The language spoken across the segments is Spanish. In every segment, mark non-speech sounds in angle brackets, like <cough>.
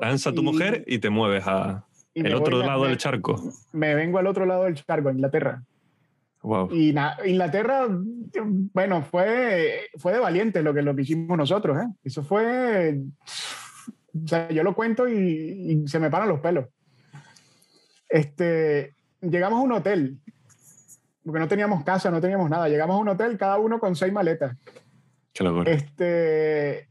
Aranza tu mujer y te mueves a el otro lado del charco. Me vengo al otro lado del charco, a Inglaterra. Wow. Y Inglaterra, bueno, fue, fue de valiente lo que, lo que hicimos nosotros. ¿eh? Eso fue. O sea, yo lo cuento y, se me paran los pelos. Este, llegamos a un hotel, porque no teníamos casa, no teníamos nada. Llegamos a un hotel, cada uno con seis maletas. Qué locura. Este,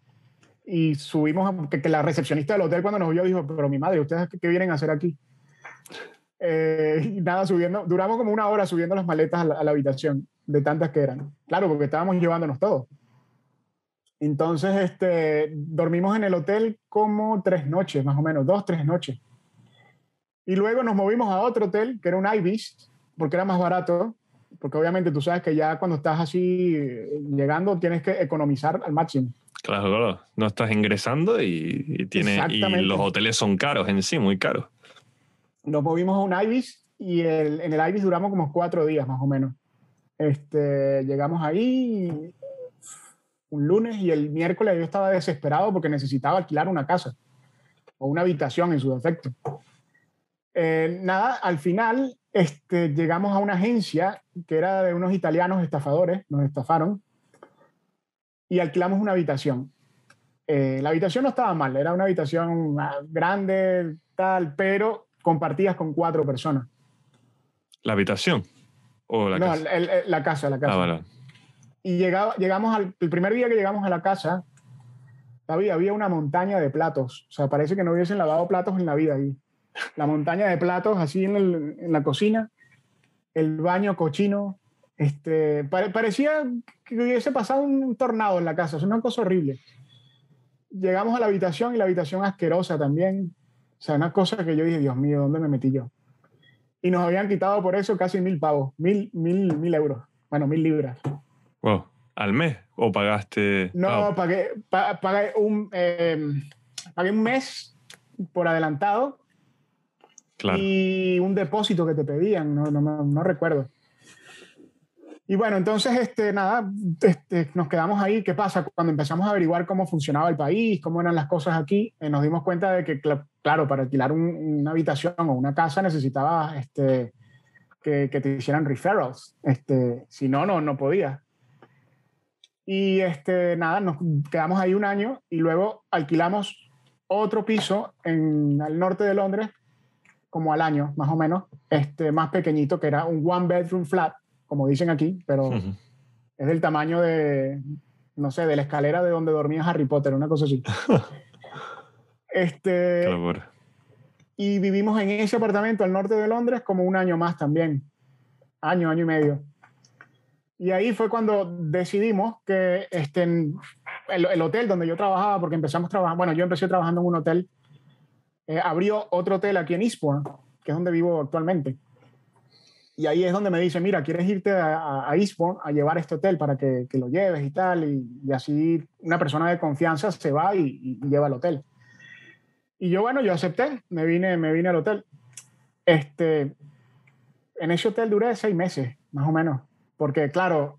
y subimos, que, que, la recepcionista del hotel cuando nos vio dijo, pero mi madre, ¿ustedes qué, vienen a hacer aquí? Eh, y nada, subiendo, duramos como una hora subiendo las maletas a la, habitación, de tantas que eran. Claro, porque estábamos llevándonos todo. Entonces, este, dormimos en el hotel como tres noches, más o menos, dos, tres noches. Y luego nos movimos a otro hotel, que era un Ibis, porque era más barato, porque obviamente tú sabes que ya cuando estás así eh, llegando tienes que economizar al máximo. Claro, claro. No estás ingresando y, tiene, y los hoteles son caros en sí, muy caros. Nos movimos a un Ibis y el, en el Ibis duramos como cuatro días más o menos. Este, llegamos ahí un lunes y el miércoles yo estaba desesperado porque necesitaba alquilar una casa o una habitación en su defecto. Eh, nada, al final este, llegamos a una agencia que era de unos italianos estafadores, nos estafaron y alquilamos una habitación. Eh, la habitación no estaba mal, era una habitación ah, grande, tal, pero compartías con cuatro personas. ¿La habitación? ¿O la no, casa? la casa, la casa. Ah, y llegaba, llegamos al el primer día que llegamos a la casa, había, había una montaña de platos. O sea, parece que no hubiesen lavado platos en la vida ahí. La montaña de platos así en, en la cocina, el baño cochino, este, parecía que hubiese pasado un tornado en la casa, es una cosa horrible. Llegamos a la habitación y la habitación asquerosa también. O sea, una cosa que yo dije, Dios mío, ¿dónde me metí yo? Y nos habían quitado por eso casi mil pavos, mil, mil, mil euros. Bueno, mil libras. Wow. ¿Al mes? ¿O pagaste? No, pagué, pagué, un, em, pagué un mes por adelantado. Claro. Y un depósito que te pedían, no, no, no recuerdo. Y bueno, entonces, este, nada, este, nos quedamos ahí. ¿Qué pasa? Cuando empezamos a averiguar cómo funcionaba el país, cómo eran las cosas aquí, eh, nos dimos cuenta de que, claro, para alquilar una habitación o una casa necesitaba este, que, que, te hicieran referrals. Este, si no, no, no podía. Y este, nada, nos quedamos ahí un año y luego alquilamos otro piso en el norte de Londres, como al año, más o menos, este, más pequeñito, que era un one bedroom flat como dicen aquí, pero es del tamaño de, no sé, de la escalera de donde dormía Harry Potter, una cosa así. <laughs> este, y vivimos en ese apartamento al norte de Londres como un año más también, año, año y medio. Y ahí fue cuando decidimos que este, el, hotel donde yo trabajaba, porque empezamos trabajando, bueno, yo empecé trabajando en un hotel, eh, abrió otro hotel aquí en Eastbourne, que es donde vivo actualmente. Y ahí es donde me dice, mira, ¿quieres irte a, a Eastbourne a llevar este hotel para que, que lo lleves y tal? Y, así una persona de confianza se va y, lleva al hotel. Y yo, bueno, yo acepté, me vine, me vine al hotel. Este, en ese hotel duré seis meses, más o menos, porque claro,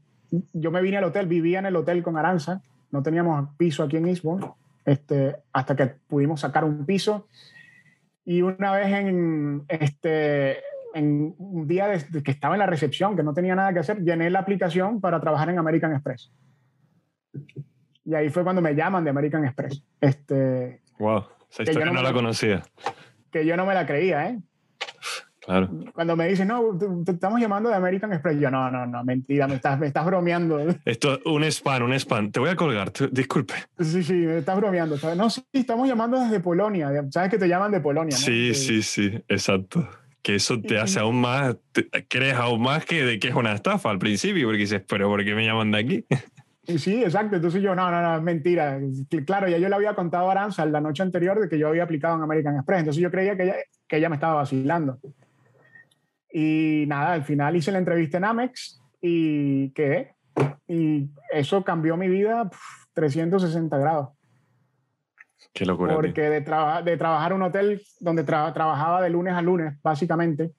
yo me vine al hotel, vivía en el hotel con Aranza, no teníamos piso aquí en Eastbourne, este, hasta que pudimos sacar un piso. Y una vez en, este, en un día de, que estaba en la recepción, que no tenía nada que hacer, llené la aplicación para trabajar en American Express. Y ahí fue cuando me llaman de American Express. Este, wow, esa historia no, la conocía. Que yo no me la creía, ¿eh? Claro. Cuando me dicen, no, te, estamos llamando de American Express, yo, no, no, no, mentira, me estás, me estás bromeando. <laughs> Esto, un spam, un spam. Te voy a colgar, disculpe. Sí, sí, me estás bromeando. No, sí, estamos llamando desde Polonia. Sabes que te llaman de Polonia, ¿no? Sí, sí, sí, exacto que eso te hace aún más, crees aún más que de que es una estafa al principio, porque dices, pero ¿por qué me llaman de aquí? Sí, exacto. Entonces yo, no, no, no, es mentira. Claro, ya yo le había contado a Aranza la noche anterior de que yo había aplicado en American Express, entonces yo creía que ella, que ella me estaba vacilando. Y nada, al final hice la entrevista en Amex y quedé. Y eso cambió mi vida 360 grados. Qué locura. Porque de, de trabajar en un hotel donde trabajaba de lunes a lunes, básicamente,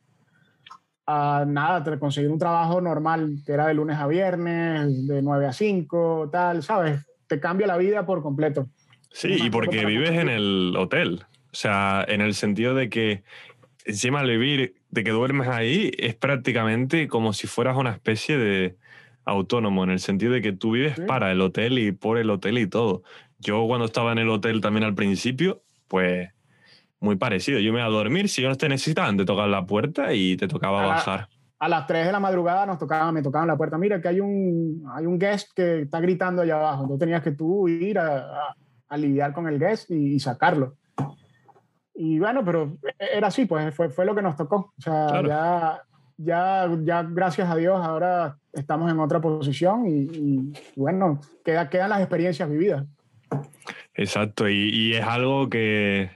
a nada, conseguir un trabajo normal, que era de lunes a viernes, de 9 a 5, tal, ¿sabes? Te cambia la vida por completo. Sí, y porque vives en el hotel. O sea, en el sentido de que encima al vivir, de que duermes ahí, es prácticamente como si fueras una especie de autónomo, en el sentido de que tú vives para el hotel y por el hotel y todo. Yo cuando estaba en el hotel también al principio, pues muy parecido. Yo me iba a dormir, si no te necesitaban, te tocaban la puerta y te tocaba bajar. A las 3 de la madrugada nos tocaba, me tocaban la puerta. Mira que hay un, hay un guest que está gritando allá abajo. Entonces tenías que tú ir a, a, lidiar con el guest y, sacarlo. Y bueno, pero era así, pues fue, fue lo que nos tocó. O sea, ya, ya, ya gracias a Dios ahora estamos en otra posición y, y bueno, queda, quedan las experiencias vividas. Exacto, y, es algo que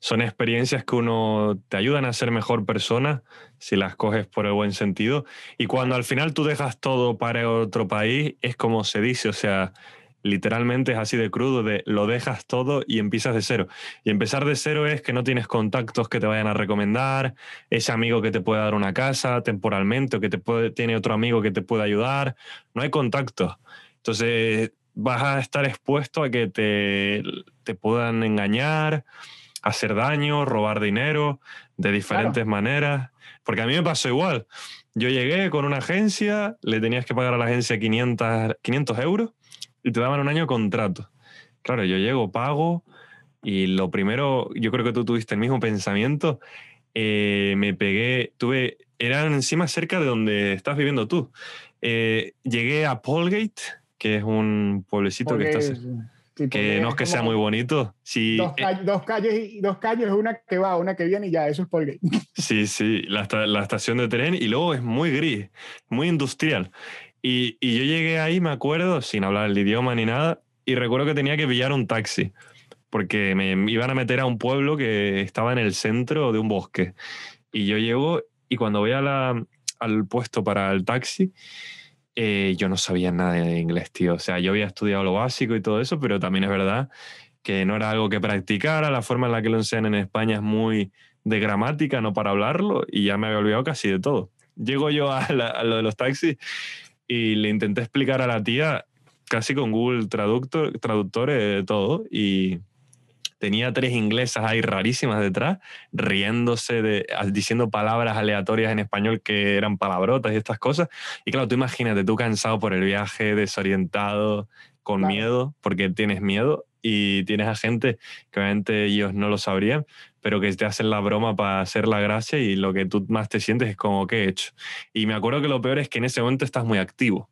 son experiencias que uno te ayudan a ser mejor persona si las coges por el buen sentido. Y cuando al final tú dejas todo para otro país, es como se dice, o sea, literalmente es así de crudo, de lo dejas todo y empiezas de cero. Y empezar de cero es que no tienes contactos que te vayan a recomendar, ese amigo que te pueda dar una casa temporalmente o que te puede, tiene otro amigo que te pueda ayudar, no hay contactos. Entonces vas a estar expuesto a que te, te puedan engañar, hacer daño, robar dinero de diferentes maneras. Porque a mí me pasó igual. Yo llegué con una agencia, le tenías que pagar a la agencia 500, 500 euros y te daban un año de contrato. Claro, yo llego, pago y lo primero, yo creo que tú tuviste el mismo pensamiento. Eh, me pegué, tuve, eran encima cerca de donde estás viviendo tú. Eh, llegué a Polgate, que es un pueblecito que está que no es que sea muy bonito. Sí, dos, eh, dos, calles, dos calles, una que va, una que viene y ya, eso es Polgate. <laughs> Sí, sí, la, la, estación de tren y luego es muy gris, muy industrial. Y, y, yo llegué ahí, me acuerdo, sin hablar el idioma ni nada, y recuerdo que tenía que pillar un taxi, porque me iban a meter a un pueblo que estaba en el centro de un bosque. Y yo llego y cuando voy a la, al puesto para el taxi, eh, yo no sabía nada de inglés, tío. O sea, yo había estudiado lo básico y todo eso, pero también es verdad que no era algo que practicara. La forma en la que lo enseñan en España es muy de gramática, no para hablarlo, y ya me había olvidado casi de todo. Llego yo a, lo de los taxis y le intenté explicar a la tía, casi con Google Traductor, traductor, de todo, y tenía tres inglesas ahí rarísimas detrás, riéndose, de, diciendo palabras aleatorias en español que eran palabrotas y estas cosas. Y claro, tú imagínate, tú cansado por el viaje, desorientado, con miedo, porque tienes miedo y tienes a gente que obviamente ellos no lo sabrían, pero que te hacen la broma para hacer la gracia y lo que tú más te sientes es como, ¿qué he hecho? Y me acuerdo que lo peor es que en ese momento estás muy activo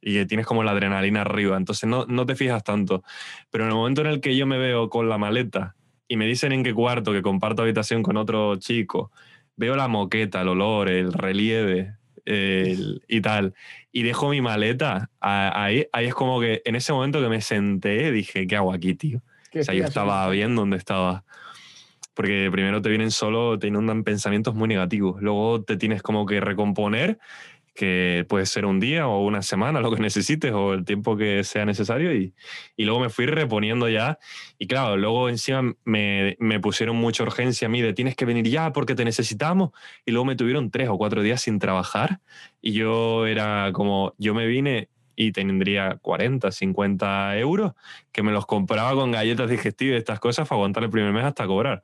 y que tienes como la adrenalina arriba, entonces no, no te fijas tanto. Pero en el momento en el que yo me veo con la maleta y me dicen en qué cuarto, que comparto habitación con otro chico, veo la moqueta, el olor, el relieve y tal, y dejo mi maleta, ahí, ahí es como que en ese momento que me senté dije, ¿qué hago aquí, tío? O sea, yo estaba bien donde estaba. Porque primero te vienen solo, te inundan pensamientos muy negativos. Luego te tienes como que recomponer que puede ser un día o una semana, lo que necesites o el tiempo que sea necesario. Y, y luego me fui reponiendo ya. Y claro, luego encima me, me, pusieron mucha urgencia a mí de tienes que venir ya porque te necesitamos. Y luego me tuvieron tres o cuatro días sin trabajar. Y yo era como, yo me vine y tendría 40, 50 euros que me los compraba con galletas digestivas y estas cosas para aguantar el primer mes hasta cobrar.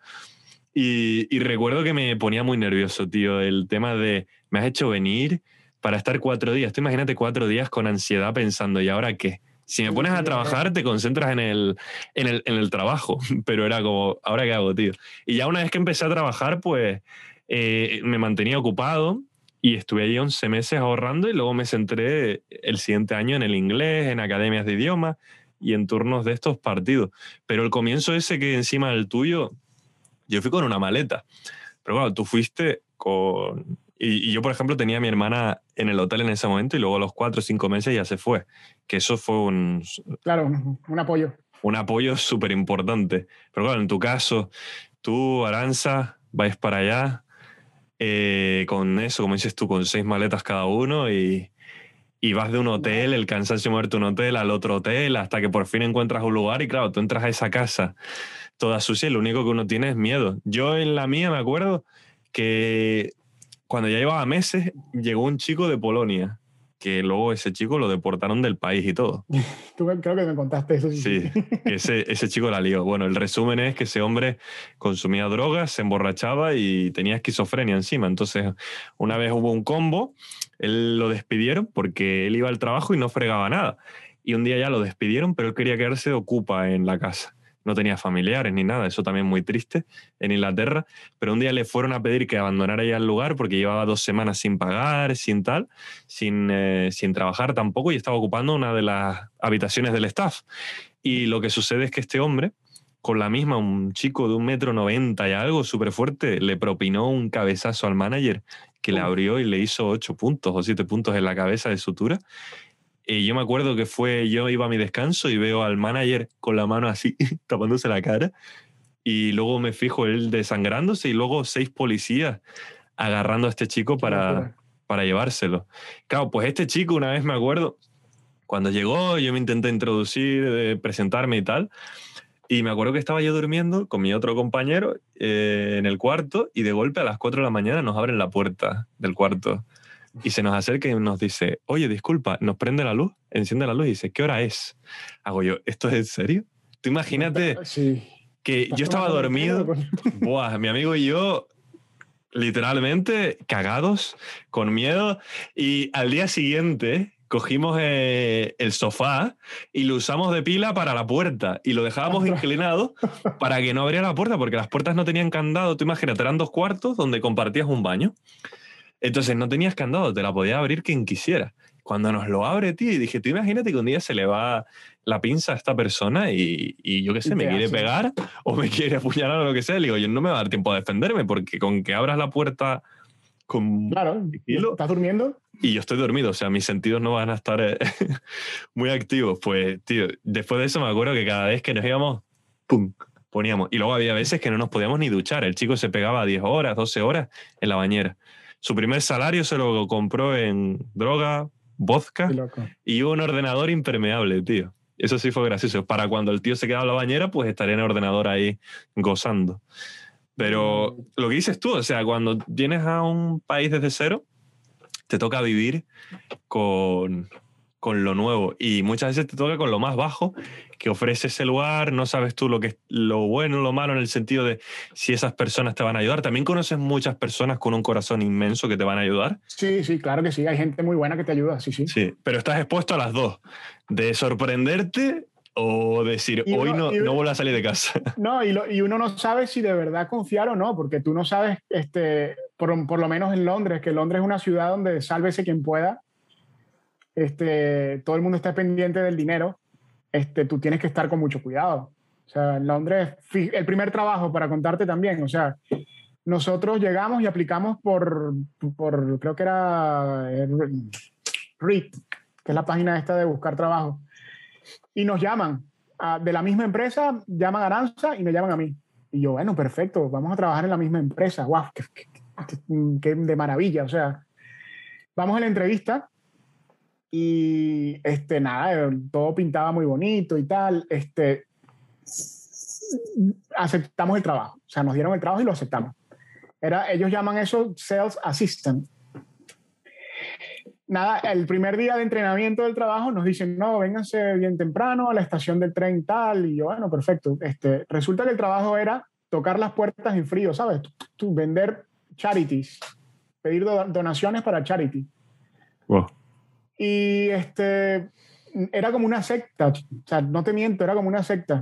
Y, y recuerdo que me ponía muy nervioso, tío, el tema de, me has hecho venir, para estar cuatro días. Tú imagínate cuatro días con ansiedad pensando, ¿y ahora qué? Si me pones a trabajar, te concentras en el, en el, en el trabajo, <laughs> pero era como, ¿ahora qué hago, tío? Y ya una vez que empecé a trabajar, pues eh, me mantenía ocupado y estuve allí 11 meses ahorrando y luego me centré el siguiente año en el inglés, en academias de idioma y en turnos de estos partidos. Pero el comienzo ese que encima del tuyo, yo fui con una maleta. Pero bueno, tú fuiste con y, yo, por ejemplo, tenía a mi hermana en el hotel en ese momento y luego a los cuatro o cinco meses ya se fue. Que eso fue un... Claro, un apoyo. Un apoyo súper importante. Pero claro, en tu caso, tú, Aranza, vais para allá eh, con eso, como dices tú, con seis maletas cada uno y, y vas de un hotel, el cansancio de moverte un hotel al otro hotel, hasta que por fin encuentras un lugar y claro, tú entras a esa casa toda sucia y lo único que uno tiene es miedo. Yo en la mía me acuerdo que cuando ya llevaba meses, llegó un chico de Polonia que luego ese chico lo deportaron del país y todo. <laughs> Tú creo que me contaste eso. Sí, <laughs> ese, ese chico la lió. Bueno, el resumen es que ese hombre consumía drogas, se emborrachaba y tenía esquizofrenia encima. Entonces, una vez hubo un combo, él lo despidieron porque él iba al trabajo y no fregaba nada. Y un día ya lo despidieron, pero él quería quedarse ocupa en la casa no tenía familiares ni nada, eso también muy triste en Inglaterra, pero un día le fueron a pedir que abandonara ya el lugar porque llevaba dos semanas sin pagar, sin tal, sin, eh, sin trabajar tampoco y estaba ocupando una de las habitaciones del staff. Y lo que sucede es que este hombre, con la misma, un chico de un metro noventa y algo, súper fuerte, le propinó un cabezazo al manager que le abrió y le hizo ocho puntos o siete puntos en la cabeza de sutura y yo me acuerdo que fue, yo iba a mi descanso y veo al manager con la mano así, <laughs> tapándose la cara. Y luego me fijo él desangrándose y luego seis policías agarrando a este chico para, para llevárselo. Claro, pues este chico, una vez me acuerdo, cuando llegó, yo me intenté introducir, presentarme y tal. Y me acuerdo que estaba yo durmiendo con mi otro compañero eh, en el cuarto y de golpe a las 4 de la mañana nos abren la puerta del cuarto y se nos acerca y nos dice, oye, disculpa, nos prende la luz, enciende la luz y dice, ¿qué hora es? Hago yo, ¿esto es en serio? Tú imagínate <laughs> que yo estaba dormido, <laughs> Buah, mi amigo y yo literalmente cagados, con miedo, y al día siguiente cogimos eh, el sofá y lo usamos de pila para la puerta y lo dejábamos inclinado <laughs> para que no abriera la puerta porque las puertas no tenían candado. Tú imagínate, eran dos cuartos donde compartías un baño. Entonces no tenías candado, te la podía abrir quien quisiera. Cuando nos lo abre, tío, y dije, tú imagínate que un día se le va la pinza a esta persona y, y yo qué sé, me quiere pegar o me <laughs> quiere apuñalar o lo que sea. Le digo, yo no me va a dar tiempo a defenderme porque con que abras la puerta con... Claro, ¿estás durmiendo? Y yo estoy dormido, o sea, mis sentidos no van a estar eh, <laughs> muy activos. Pues, tío, después de eso me acuerdo que cada vez que nos íbamos, ¡pum! Poníamos. Y luego había veces que no nos podíamos ni duchar. El chico se pegaba 10 horas, 12 horas en la bañera. Su primer salario se lo compró en droga, vodka y un ordenador impermeable, tío. Eso sí fue gracioso. Para cuando el tío se quedaba en la bañera, pues estaría en el ordenador ahí gozando. Pero mm. lo que dices tú, o sea, cuando vienes a un país desde cero, te toca vivir con, con lo nuevo y muchas veces te toca con lo más bajo que ofrece ese lugar, no sabes tú lo que es lo bueno, lo malo en el sentido de si esas personas te van a ayudar. También conoces muchas personas con un corazón inmenso que te van a ayudar. Sí, sí, claro que sí, hay gente muy buena que te ayuda, sí, sí. Sí, pero estás expuesto a las dos, de sorprenderte o decir, hoy no, no vuelvo a salir de casa. <laughs> No, y, y, uno no sabe si de verdad confiar o no, porque tú no sabes, este, por, por lo menos en Londres, que Londres es una ciudad donde sálvese quien pueda este, todo el mundo está pendiente del dinero, este, tú tienes que estar con mucho cuidado. O sea, en Londres, el primer trabajo, para contarte también, o sea, nosotros llegamos y aplicamos por, por creo que era eh, REIT, que es la página esta de buscar trabajo, y nos llaman de la misma empresa, llaman a Aranza y me llaman a mí. Y yo, bueno, perfecto, vamos a trabajar en la misma empresa, guau, qué de maravilla, o sea, vamos a la entrevista y este, nada, todo pintaba muy bonito y tal. Este, aceptamos el trabajo. O sea, nos dieron el trabajo y lo aceptamos. Era, ellos llaman eso Sales Assistant. Nada, el primer día de entrenamiento del trabajo nos dicen, no, vénganse bien temprano a la estación del tren tal. Y yo, bueno, perfecto. Este, resulta que el trabajo era tocar las puertas en frío, ¿sabes? Tú, vender charities, pedir donaciones para charity. Wow. Y este, era como una secta, o sea, no te miento, era como una secta.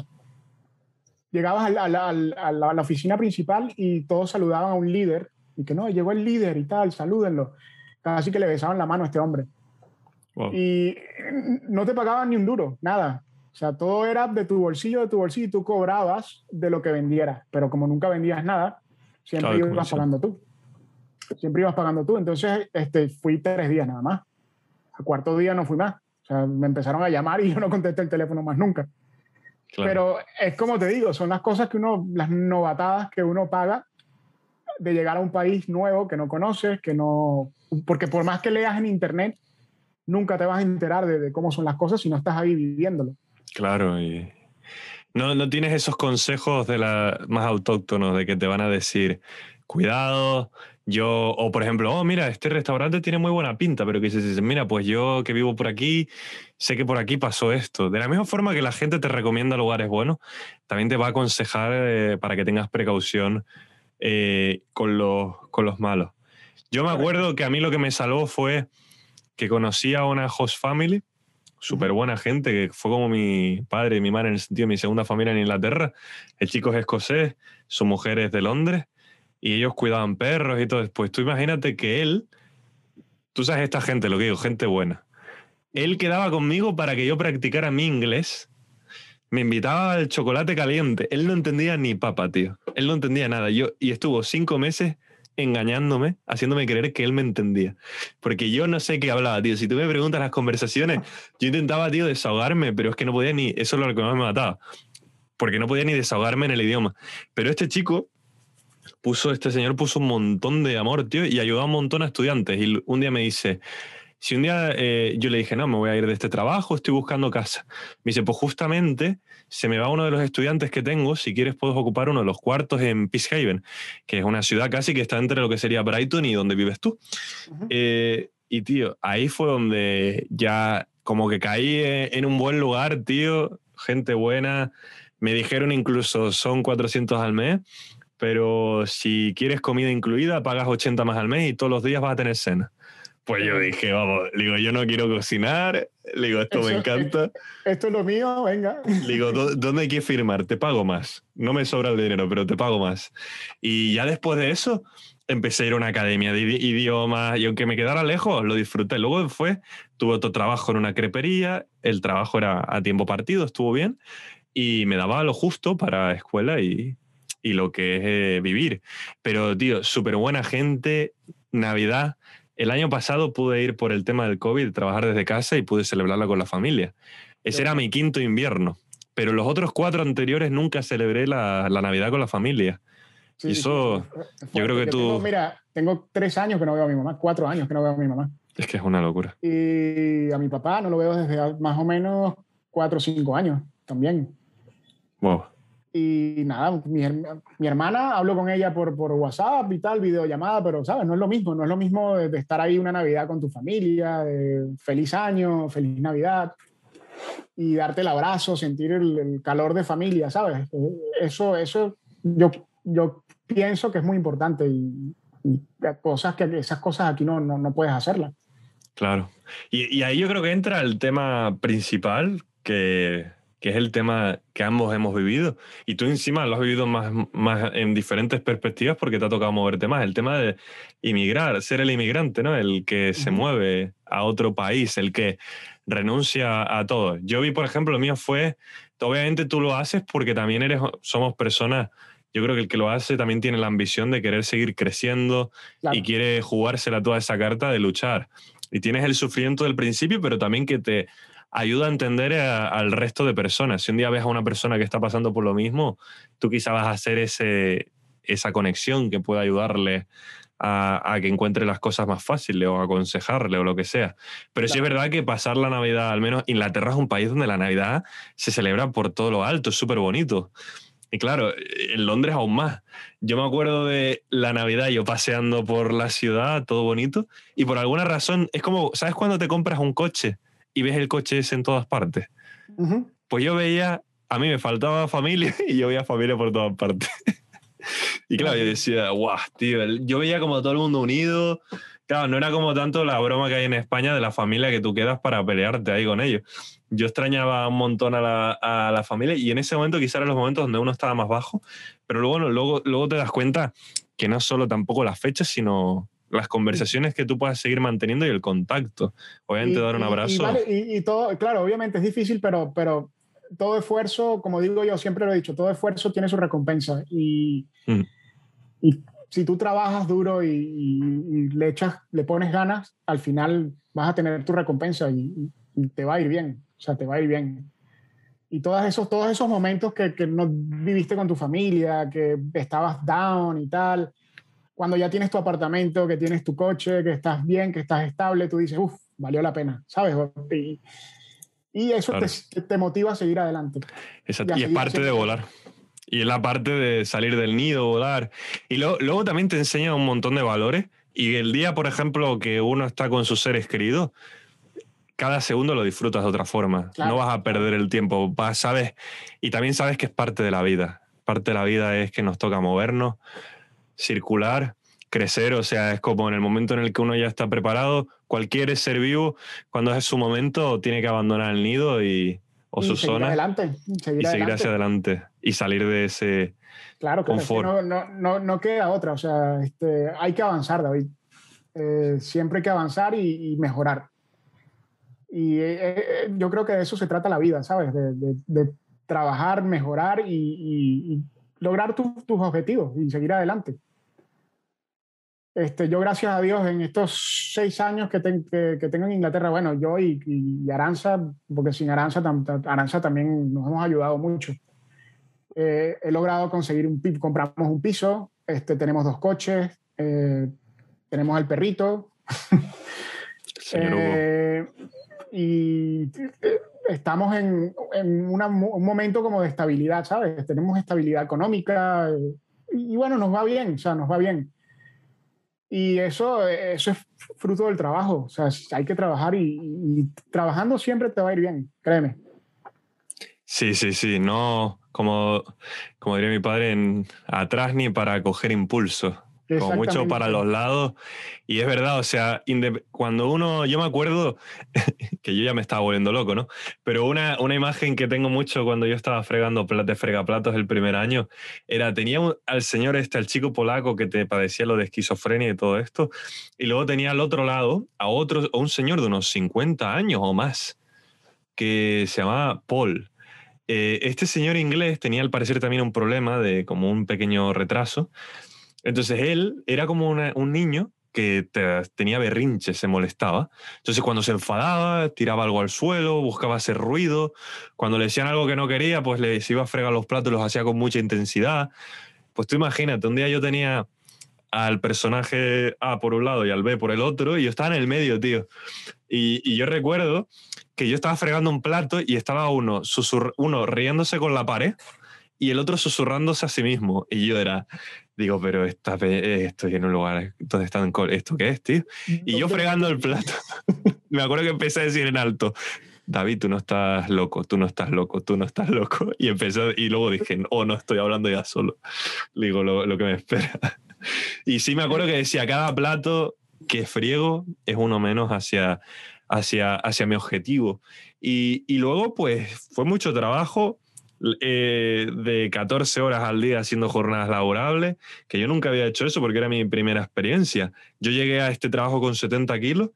Llegabas a la, a la, oficina principal y todos saludaban a un líder, y que no, llegó el líder y tal, salúdenlo. Casi que le besaban la mano a este hombre. Y no te pagaban ni un duro, nada. O sea, todo era de tu bolsillo, de tu bolsillo, y tú cobrabas de lo que vendieras. Pero como nunca vendías nada, siempre ibas pagando tú. Siempre ibas pagando tú. Entonces, este, fui tres días nada más. Al cuarto día no fui más. O sea, me empezaron a llamar y yo no contesté el teléfono más nunca. Pero es como te digo, son las cosas que uno, las novatadas que uno paga de llegar a un país nuevo que no conoces, que no, porque por más que leas en internet, nunca te vas a enterar de, cómo son las cosas si no estás ahí viviéndolo. Claro, y no, no tienes esos consejos de la, más autóctonos de que te van a decir, cuidado, yo, o por ejemplo, oh, mira, este restaurante tiene muy buena pinta, pero que dices, mira, pues yo que vivo por aquí, sé que por aquí pasó esto. De la misma forma que la gente te recomienda lugares buenos, también te va a aconsejar eh, para que tengas precaución eh, con, los, con los malos. Yo me acuerdo que a mí lo que me salvó fue que conocí a una host family, súper buena gente, que fue como mi padre y mi madre en el sentido de mi segunda familia en Inglaterra. El chico es escocés, su mujer es de Londres y ellos cuidaban perros y todo. Después, tú imagínate que él, tú sabes esta gente, lo que digo, gente buena. Él quedaba conmigo para que yo practicara mi inglés. Me invitaba al chocolate caliente. Él no entendía ni papa, tío. Él no entendía nada. Yo, y estuvo cinco meses engañándome, haciéndome creer que él me entendía. Porque yo no sé qué hablaba, tío. Si tú me preguntas las conversaciones, yo intentaba, tío, desahogarme, pero es que no podía ni. Eso es lo que más me mataba. Porque no podía ni desahogarme en el idioma. Pero este chico puso, este señor puso un montón de amor, tío, y ayudó a un montón a estudiantes. Y un día me dice, si un día eh, yo le dije, no, me voy a ir de este trabajo, estoy buscando casa. Me dice, pues justamente se me va uno de los estudiantes que tengo, si quieres puedes ocupar uno de los cuartos en Peacehaven, que es una ciudad casi que está entre lo que sería Brighton y donde vives tú. Eh, y tío, ahí fue donde ya como que caí en un buen lugar, tío, gente buena. Me dijeron incluso son 400 al mes pero si quieres comida incluida, pagas 80 más al mes y todos los días vas a tener cena. Pues yo dije, vamos, digo, yo no quiero cocinar, digo, esto me encanta. Esto es lo mío, venga. Digo, ¿dónde hay que firmar? Te pago más. No me sobra el dinero, pero te pago más. Y ya después de eso, empecé a ir a una academia de idiomas y aunque me quedara lejos, lo disfruté. Luego fue, tuve otro trabajo en una crepería, el trabajo era a tiempo partido, estuvo bien y me daba lo justo para escuela y, y lo que es eh, vivir. Pero, tío, súper buena gente, Navidad. El año pasado pude ir por el tema del COVID, trabajar desde casa y pude celebrarla con la familia. Ese era mi quinto invierno. Pero los otros cuatro anteriores nunca celebré la, Navidad con la familia. y eso, yo creo que tú... mira, tengo tres años que no veo a mi mamá, cuatro años que no veo a mi mamá. Es que es una locura. Y a mi papá no lo veo desde más o menos cuatro o cinco años también. Wow. Y nada, mi, mi, hermana, hablo con ella por, por WhatsApp y tal, videollamada, pero, ¿sabes? No es lo mismo, no es lo mismo de, estar ahí una Navidad con tu familia, de feliz año, feliz Navidad, y darte el abrazo, sentir el, calor de familia, ¿sabes? Eso, eso yo, yo pienso que es muy importante y, cosas que esas cosas aquí no, no, no puedes hacerlas. Claro. Y, y ahí yo creo que entra el tema principal que que es el tema que ambos hemos vivido. Y tú encima lo has vivido más, más en diferentes perspectivas porque te ha tocado moverte más. El tema de inmigrar, ser el inmigrante, ¿no? El que se mueve a otro país, el que renuncia a todo. Yo vi, por ejemplo, lo mío fue, obviamente tú lo haces porque también eres, somos personas yo creo que el que lo hace también tiene la ambición de querer seguir creciendo y quiere jugársela toda esa carta de luchar. Y tienes el sufrimiento del principio, pero también que te ayuda a entender al resto de personas. Si un día ves a una persona que está pasando por lo mismo, tú quizá vas a hacer ese, esa conexión que pueda ayudarle a, que encuentre las cosas más fáciles o aconsejarle o lo que sea. Pero sí es verdad que pasar la Navidad, al menos Inglaterra es un país donde la Navidad se celebra por todo lo alto, es súper bonito. Y claro, en Londres aún más. Yo me acuerdo de la Navidad, yo paseando por la ciudad, todo bonito, y por alguna razón es como, ¿sabes cuando te compras un coche? Y ves el coche ese en todas partes. Pues yo veía, a mí me faltaba familia <laughs> y yo veía familia por todas partes. <laughs> y claro, yo decía, guau, tío, yo veía como todo el mundo unido. Claro, no era como tanto la broma que hay en España de la familia que tú quedas para pelearte ahí con ellos. Yo extrañaba un montón a la, a la familia y en ese momento quizás eran los momentos donde uno estaba más bajo, pero luego, luego, luego te das cuenta que no solo tampoco las fechas, sino las conversaciones que tú puedas seguir manteniendo y el contacto. Obviamente dar un abrazo. Y, todo, claro, obviamente es difícil, pero, pero todo esfuerzo, como digo yo, siempre lo he dicho, todo esfuerzo tiene su recompensa. Y, mm. y si tú trabajas duro y, le echas, le pones ganas, al final vas a tener tu recompensa y, te va a ir bien. O sea, te va a ir bien. Y todos esos, todos esos momentos que, que no viviste con tu familia, que estabas down y tal, cuando ya tienes tu apartamento, que tienes tu coche, que estás bien, que estás estable, tú dices, uff, valió la pena, ¿sabes? Y, eso te, te, motiva a seguir adelante. Exacto. Y, es parte de volar. Y es la parte de salir del nido, volar. Y luego también te enseña un montón de valores. Y el día, por ejemplo, que uno está con sus seres queridos, cada segundo lo disfrutas de otra forma. No vas a perder el tiempo. sabes, y también sabes que es parte de la vida. Parte de la vida es que nos toca movernos, circular, crecer. O sea, es como en el momento en el que uno ya está preparado, cualquier ser vivo, cuando es su momento, tiene que abandonar el nido y, o su zona. Adelante, seguir y seguir hacia adelante y salir de ese claro, confort. no, no, no, queda otra. O sea, este, hay que avanzar, David. Eh, siempre hay que avanzar y mejorar. Y eh, eh, yo creo que de eso se trata la vida, ¿sabes? De, trabajar, mejorar y, lograr tus objetivos y seguir adelante. Este, yo, gracias a Dios, en estos seis años que, que, tengo en Inglaterra, bueno, yo y, y Aranza, porque sin Aranza, Aranza también nos hemos ayudado mucho. Eh, he logrado conseguir un compramos un piso, este, tenemos dos coches, tenemos <laughs> el perrito. eh, y eh, estamos en, en un momento como de estabilidad, ¿sabes? Tenemos estabilidad económica eh, y, bueno, nos va bien, o sea, nos va bien. Y eso, eso es fruto del trabajo, o sea, hay que trabajar y, y trabajando siempre te va a ir bien, créeme. Sí, sí, sí, no, como, como diría mi padre, en, atrás ni para coger impulso como mucho para los lados. Y es verdad, o sea, cuando uno, yo me acuerdo <laughs> que yo ya me estaba volviendo loco, ¿no? Pero una, una imagen que tengo mucho cuando yo estaba fregando de fregaplatos el primer año, era, tenía al señor este, al chico polaco que te padecía lo de esquizofrenia y todo esto, y luego tenía al otro lado a otro, a un señor de unos 50 años o más, que se llamaba Paul. Eh, este señor inglés tenía al parecer también un problema de como un pequeño retraso entonces él era como un niño que tenía berrinches, se molestaba. Entonces cuando se enfadaba, tiraba algo al suelo, buscaba hacer ruido. Cuando le decían algo que no quería, pues le iba a fregar los platos, los hacía con mucha intensidad. Pues tú imagínate, un día yo tenía al personaje A por un lado y al B por el otro, y yo estaba en el medio, tío. Y, yo recuerdo que yo estaba fregando un plato y estaba uno, uno riéndose con la pared y el otro susurrándose a sí mismo. Y yo era, digo, pero esta, estoy en un lugar donde están, ¿esto qué es, tío? Y yo fregando el plato. <laughs> Me acuerdo que empecé a decir en alto, David, tú no estás loco, tú no estás loco, tú no estás loco. <laughs> Y empezó, y luego dije, oh, no estoy hablando ya solo. Digo, lo, lo que me espera. <laughs> Y sí me acuerdo que decía, cada plato que friego es uno menos hacia, hacia, hacia mi objetivo. Y, y luego, pues, fue mucho trabajo eh, de 14 horas al día haciendo jornadas laborables, que yo nunca había hecho eso porque era mi primera experiencia. Yo llegué a este trabajo con 70 kilos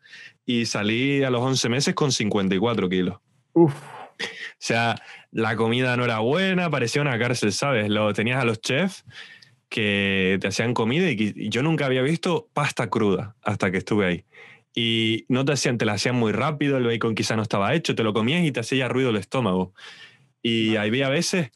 y salí a los 11 meses con 54 kilos. Uf. O sea, la comida no era buena, parecía una cárcel, ¿sabes? Lo, tenías a los chefs que te hacían comida y, yo nunca había visto pasta cruda hasta que estuve ahí. Y no te hacían, te la hacían muy rápido, el bacon quizá no estaba hecho, te lo comías y te hacía ruido el estómago. Y había veces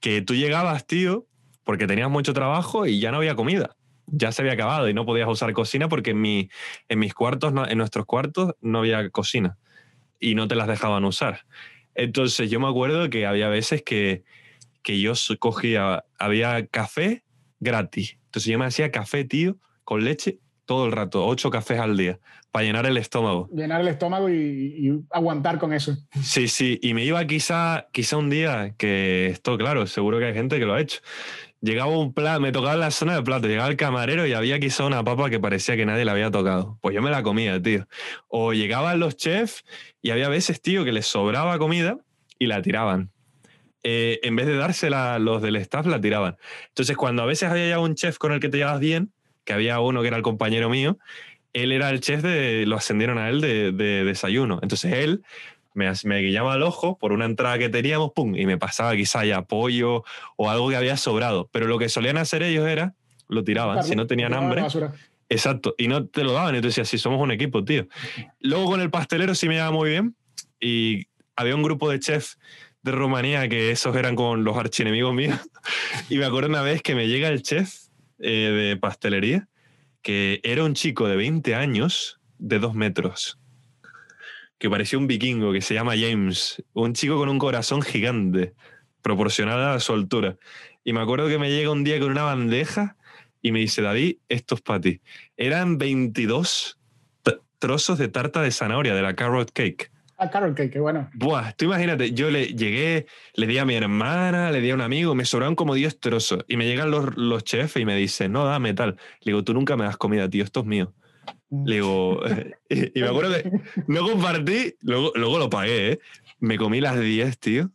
que tú llegabas, tío, porque tenías mucho trabajo y ya no había comida. Ya se había acabado y no podías usar cocina porque en, mi, en mis cuartos, en nuestros cuartos, no había cocina y no te las dejaban usar. Entonces yo me acuerdo que había veces que, que yo cogía, había café gratis. Entonces yo me hacía café, tío, con leche todo el rato, ocho cafés al día, para llenar el estómago. Llenar el estómago y, aguantar con eso. Sí, sí, y me iba quizá, quizá un día, que esto, claro, seguro que hay gente que lo ha hecho. Llegaba un plato, me tocaba la zona de plato, llegaba el camarero y había quizá una papa que parecía que nadie la había tocado. Pues yo me la comía, tío. O llegaban los chefs y había veces, tío, que les sobraba comida y la tiraban. Eh, en vez de dársela los del staff, la tiraban. Entonces, cuando a veces había ya un chef con el que te llevas bien, que había uno que era el compañero mío, él era el chef de, lo ascendieron a él de, desayuno. Entonces él me, me guiñaba el ojo por una entrada que teníamos, pum, y me pasaba quizá ya pollo o algo que había sobrado. Pero lo que solían hacer ellos era, lo tiraban, si no tenían hambre. Exacto, y no te lo daban. Entonces decía, si somos un equipo, tío. Luego con el pastelero sí me iba muy bien y había un grupo de chefs de Rumanía que esos eran con los archienemigos míos. <laughs> y me acuerdo una vez que me llega el chef eh, de pastelería, que era un chico de 20 años, de 2 metros, que parecía un vikingo, que se llama James, un chico con un corazón gigante, proporcionada a su altura. Y me acuerdo que me llega un día con una bandeja y me dice, David, esto es para ti. Eran 22 trozos de tarta de zanahoria, de la carrot cake. Ah, cake, qué bueno. Buah, tú imagínate, yo le llegué, le di a mi hermana, le di a un amigo, me sobraron como 10 trozos. Y me llegan los, los chefs y me dicen, no, dame tal. Le digo, tú nunca me das comida, tío, esto es mío. Mm. Le digo, <laughs> y, me acuerdo que no compartí, luego, luego lo pagué, ¿eh? Me comí las 10, tío,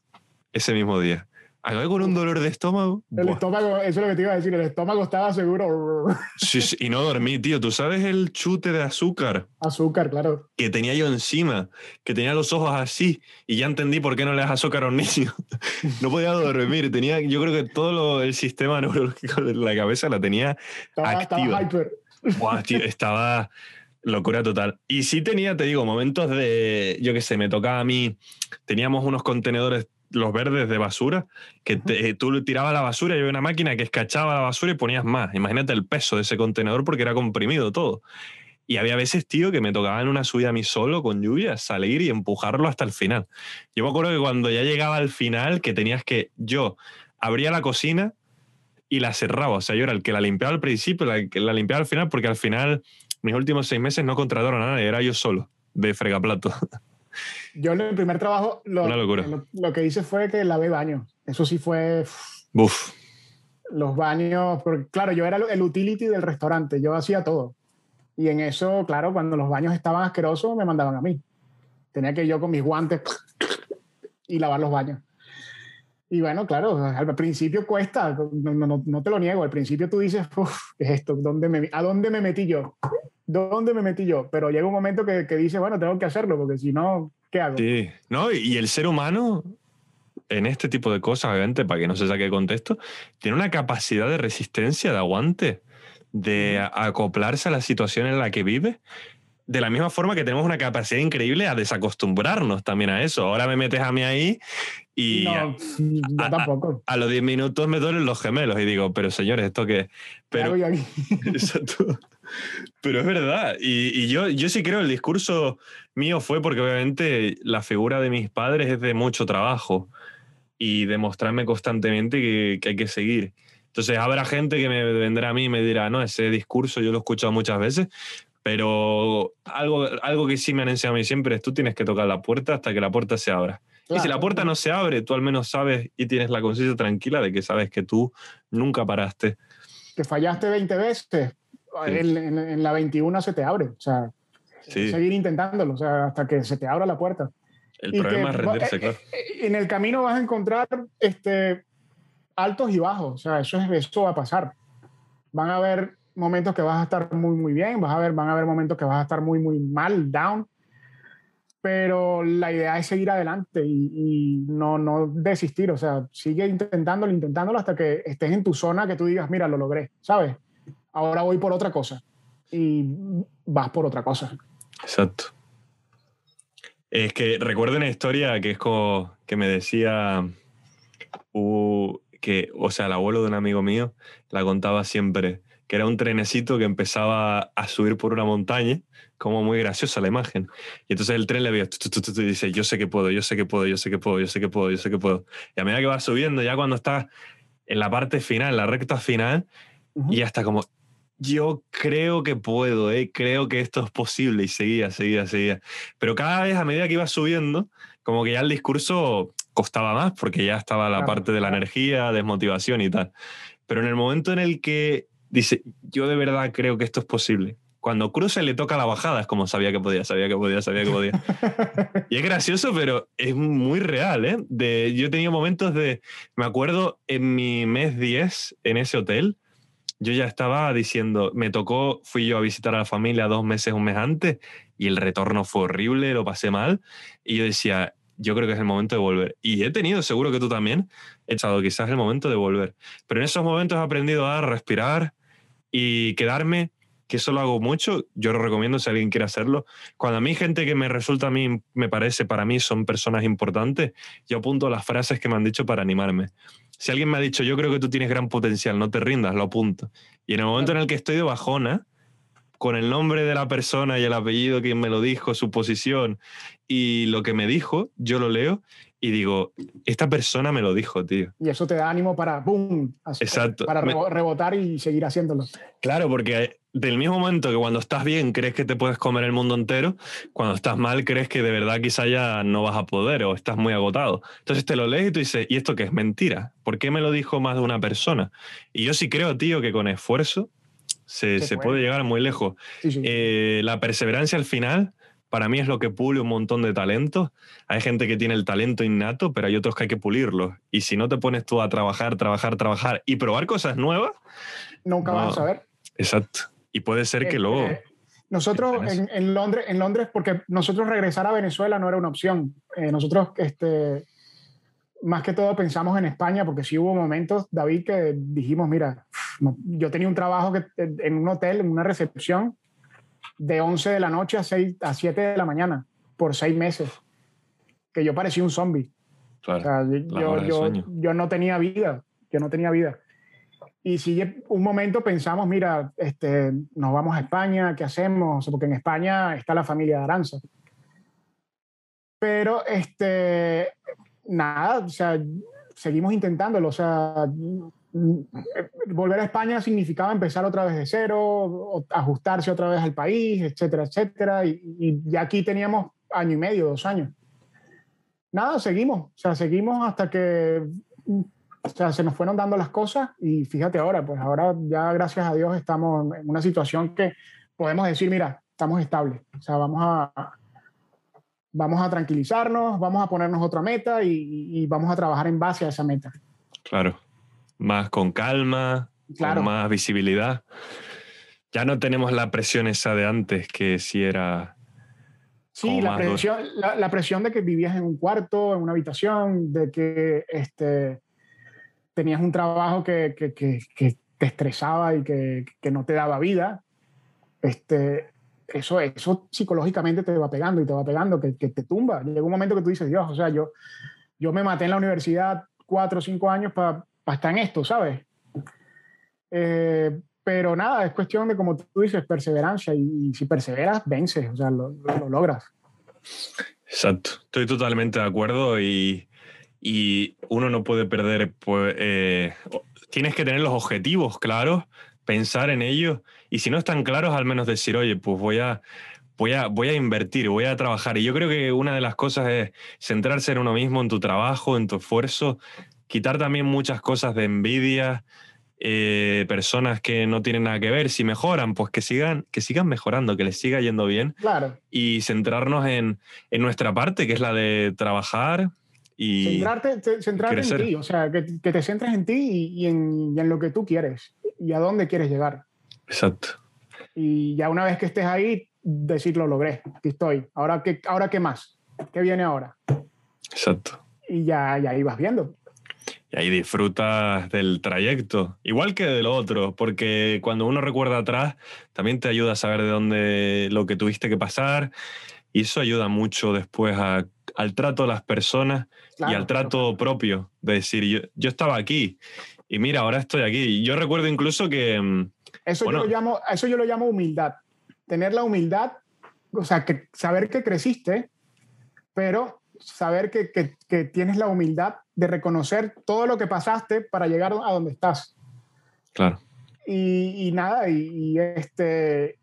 ese mismo día. Acabé con un dolor de estómago. El estómago, eso es lo que te iba a decir, el estómago estaba seguro. Sí, sí, y no dormí, tío. ¿Tú sabes el chute de azúcar? Azúcar, claro. Que tenía yo encima, que tenía los ojos así, y ya entendí por qué no le das azúcar a un niño. <laughs> No podía dormir, tenía, yo creo que todo el sistema <laughs> neurológico de la cabeza la tenía estaba, activa. Estaba hyper. Buah, tío, estaba locura total. Y sí tenía, te digo, momentos de, yo qué sé, me tocaba a mí, teníamos unos contenedores los verdes de basura, que te, tú tirabas la basura y había una máquina que escachaba la basura y ponías más. Imagínate el peso de ese contenedor porque era comprimido todo. Y había veces, tío, que me tocaba en una subida a mí solo con lluvia salir y empujarlo hasta el final. Yo me acuerdo que cuando ya llegaba al final, que tenías que. Yo abría la cocina y la cerraba. O sea, yo era el que la limpiaba al principio, la que la limpiaba al final, porque al final, mis últimos seis meses no contrataron a nadie, era yo solo, de fregaplato. <laughs> Yo en el primer trabajo lo, lo, lo que hice fue que lavé baños. Eso sí fue Buf. los baños, porque claro, yo era el utility del restaurante, yo hacía todo. Y en eso, claro, cuando los baños estaban asquerosos, me mandaban a mí. Tenía que yo con mis guantes y lavar los baños. Y bueno, claro, al principio cuesta, no, no, no te lo niego, al principio tú dices, Uf, ¿qué es esto? ¿Dónde me, ¿A dónde me metí yo? ¿Dónde me metí yo? Pero llega un momento que, que dice, bueno, tengo que hacerlo, porque si no, ¿qué hago? Sí, ¿no? Y el ser humano, en este tipo de cosas, obviamente, para que no se saque de contexto, tiene una capacidad de resistencia, de aguante, de acoplarse a la situación en la que vive. De la misma forma que tenemos una capacidad increíble a desacostumbrarnos también a eso. Ahora me metes a mí ahí y a, no, yo a- tampoco. a los 10 minutos me duelen los gemelos y digo, pero señores, ¿esto qué? es?". ¿Qué Pero, hago yo aquí? <laughs> Pero es verdad. Y, y yo, yo sí creo el discurso mío fue porque obviamente la figura de mis padres es de mucho trabajo y demostrarme constantemente que, que hay que seguir. Entonces habrá gente que me vendrá a mí y me dirá, no, ese discurso yo lo he escuchado muchas veces, pero algo, algo que sí me han enseñado a mí siempre es tú tienes que tocar la puerta hasta que la puerta se abra. Y si la puerta no se abre, tú al menos sabes y tienes la conciencia tranquila de que sabes que tú nunca paraste. que fallaste 20 veces, en, en- en la 21 se te abre. O sea, Sí. seguir intentándolo, o sea, hasta que se te abra la puerta. El Y problema que es rendirse, eh, claro. eh, En el camino vas a encontrar este, altos y bajos, o sea, eso, es, eso va a pasar. Van a haber momentos que vas a estar muy, muy bien, vas a ver, van a haber momentos que vas a estar muy, muy mal, down, pero la idea es seguir adelante y, y no, no desistir, o sea, sigue intentándolo, intentándolo hasta que estés en tu zona que tú digas, mira, lo logré, ¿sabes? Ahora voy por otra cosa y vas por otra cosa. Exacto. Es que recuerdo una historia que es como que me decía uh, que, o sea, el abuelo de un amigo mío la contaba siempre, que era un trenecito que empezaba a subir por una montaña, como muy graciosa la imagen. Y entonces el tren le veía y dice, yo sé que puedo, yo sé que puedo, yo sé que puedo, yo sé que puedo, yo sé que puedo. Y a medida que va subiendo, ya cuando está en la parte final, la recta final, y hasta como, yo creo que puedo, ¿eh? creo que esto es posible. Y seguía, seguía, seguía. Pero cada vez a medida que iba subiendo, como que ya el discurso costaba más porque ya estaba la Claro, parte de la claro. energía, desmotivación y tal. Pero en el momento en el que dice, yo de verdad creo que esto es posible. Cuando cruza y le toca la bajada, es como sabía que podía, sabía que podía, sabía que podía. <laughs> Y es gracioso, pero es muy real, ¿eh? De, yo he tenido momentos de, me acuerdo en mi mes 10 en ese hotel, yo ya estaba diciendo, me tocó, fui yo a visitar a la familia dos meses, un mes antes, y el retorno fue horrible, lo pasé mal, y yo decía, yo creo que es el momento de volver. Y he tenido, seguro que tú también, he echado quizás el momento de volver. Pero en esos momentos he aprendido a respirar y quedarme, que eso lo hago mucho, yo lo recomiendo si alguien quiere hacerlo. Cuando a mí gente que me resulta a mí, me parece, para mí son personas importantes, yo apunto las frases que me han dicho para animarme. Si alguien me ha dicho, yo creo que tú tienes gran potencial, no te rindas, lo apunto. Y en el momento en el que estoy de bajona, con el nombre de la persona y el apellido, quien me lo dijo, su posición y lo que me dijo, yo lo leo y digo, esta persona me lo dijo, tío. Y eso te da ánimo para, ¡boom! Exacto. Para rebotar y seguir haciéndolo. Claro, porque del mismo momento que cuando estás bien crees que te puedes comer el mundo entero, cuando estás mal crees que de verdad quizá ya no vas a poder o estás muy agotado. Entonces te lo lees y tú dices, ¿y esto qué es mentira? ¿Por qué me lo dijo más de una persona? Y yo sí creo, tío, que con esfuerzo se, se puede. llegar muy lejos. Eh, la perseverancia al final para mí es lo que pule un montón de talentos. Hay gente que tiene el talento innato, pero hay otros que hay que pulirlo. Y si no te pones tú a trabajar, trabajar, trabajar y probar cosas nuevas, nunca vas a saber. Exacto. Y puede ser que este, luego... Nosotros en, Londres, en Londres, porque nosotros regresar a Venezuela no era una opción. Eh, nosotros, este, más que todo, pensamos en España, porque sí hubo momentos, David, que dijimos, mira, yo tenía un trabajo que, en un hotel, en una recepción, de 11 de la noche a, 6, a 7 de la mañana por seis meses, que yo parecía un zombie. Claro, yo, yo, yo, no tenía vida, yo no tenía vida. Y si un momento pensamos, mira, este, nos vamos a España, ¿qué hacemos? Porque en España está la familia de Aranza. Pero, este, nada, o sea, seguimos intentándolo. O sea, volver a España significaba empezar otra vez de cero, ajustarse otra vez al país, etcétera, etcétera. Y, ya aquí teníamos año y medio, dos años. Nada, seguimos, o sea, seguimos hasta que o sea, se nos fueron dando las cosas y fíjate ahora, pues ahora ya gracias a Dios estamos en una situación que podemos decir, mira, estamos estables, o sea, vamos a, vamos a tranquilizarnos, vamos a ponernos otra meta y, y vamos a trabajar en base a esa meta. Claro más con calma, con más visibilidad. Ya no tenemos la presión esa de antes, que sí era... Sí, la presión, la, presión de que vivías en un cuarto, en una habitación, de que este, tenías un trabajo que, que, que, que te estresaba y que, no te daba vida. Este, eso, eso psicológicamente te va pegando y te va pegando, que, te tumba. Llega un momento que tú dices, Dios, o sea, yo, yo me maté en la universidad cuatro o cinco años para estar en esto, ¿sabes? Eh, pero nada, es cuestión de, como tú dices, perseverancia y, si perseveras, vences, o sea, lo, logras. Exacto, estoy totalmente de acuerdo y, y uno no puede perder, pues, eh, tienes que tener los objetivos claros, pensar en ellos y si no están claros, al menos decir, oye, pues voy a, voy a, voy a invertir, voy a trabajar. Y yo creo que una de las cosas es centrarse en uno mismo, en tu trabajo, en tu esfuerzo, quitar también muchas cosas de envidia, eh, personas que no tienen nada que ver, si mejoran, pues que sigan, que sigan mejorando, que les siga yendo bien. Claro. Y centrarnos en, en nuestra parte, que es la de trabajar y. Centrarte, centrarte en ti, o sea, que, que, te centres en ti y, en, y, en, lo que tú quieres y a dónde quieres llegar. Exacto. Y ya una vez que estés ahí, decir lo logré, aquí estoy. Ahora qué, ahora qué más, qué viene ahora. Exacto. Y ya, ya ibas viendo y ahí disfrutas del trayecto, igual que del otro, porque cuando uno recuerda atrás, también te ayuda a saber de dónde lo que tuviste que pasar, y eso ayuda mucho después al trato de las personas y al trato propio, de decir, yo, yo, estaba aquí, y mira, ahora estoy aquí. Yo recuerdo incluso que... Mm, eso, yo lo llamo, eso yo lo llamo humildad, tener la humildad, o sea, que saber que creciste, pero saber que, que, tienes la humildad de reconocer todo lo que pasaste para llegar a donde estás. Claro. Y, y nada, y, este,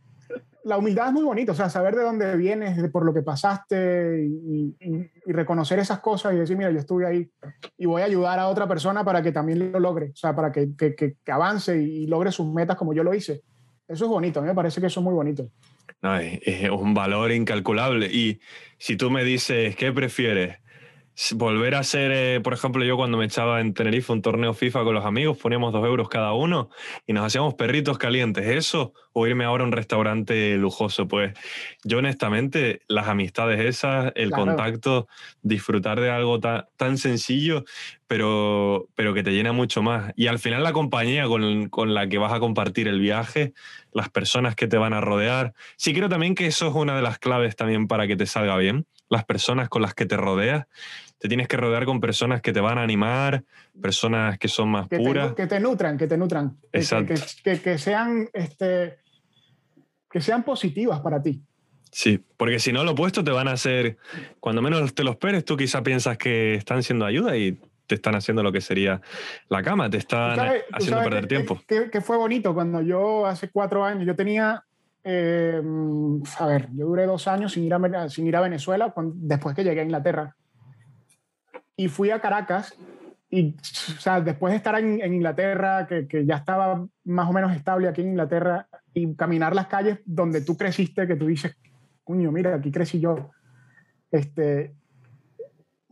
la humildad es muy bonita, o sea, saber de dónde vienes, de por lo que pasaste y, y, reconocer esas cosas y decir, mira, yo estuve ahí y voy a ayudar a otra persona para que también lo logre, o sea, para que, que, que avance y logre sus metas como yo lo hice. Eso es bonito, a mí me parece que eso es muy bonito. No, es, un valor incalculable. Y si tú me dices, ¿qué prefieres? Volver a ser, eh, por ejemplo, yo cuando me echaba en Tenerife un torneo FIFA con los amigos, poníamos dos euros cada uno y nos hacíamos perritos calientes. ¿Eso o irme ahora a un restaurante lujoso? Pues yo honestamente, las amistades esas, el contacto, disfrutar de algo tan sencillo, pero, pero que te llena mucho más. Y al final la compañía con, con la que vas a compartir el viaje, las personas que te van a rodear. Sí creo también que eso es una de las claves también para que te salga bien las personas con las que te rodeas. Te tienes que rodear con personas que te van a animar, personas que son más puras. que te nutran, que te nutran. Exacto. Que, que, sean, este, que sean positivas para ti. Sí, porque si no lo opuesto te van a hacer, cuando menos te lo esperes, tú quizá piensas que están siendo ayuda y te están haciendo lo que sería la cama, te están haciendo perder tiempo. Que, fue bonito cuando yo hace cuatro años, yo tenía, eh, a ver, yo duré dos años sin ir a, sin ir a Venezuela después que llegué a Inglaterra. Y fui a Caracas y, o sea, después de estar en, en Inglaterra, que, que, ya estaba más o menos estable aquí en Inglaterra, y caminar las calles donde tú creciste, que tú dices, cuño, mira, aquí crecí yo. Este,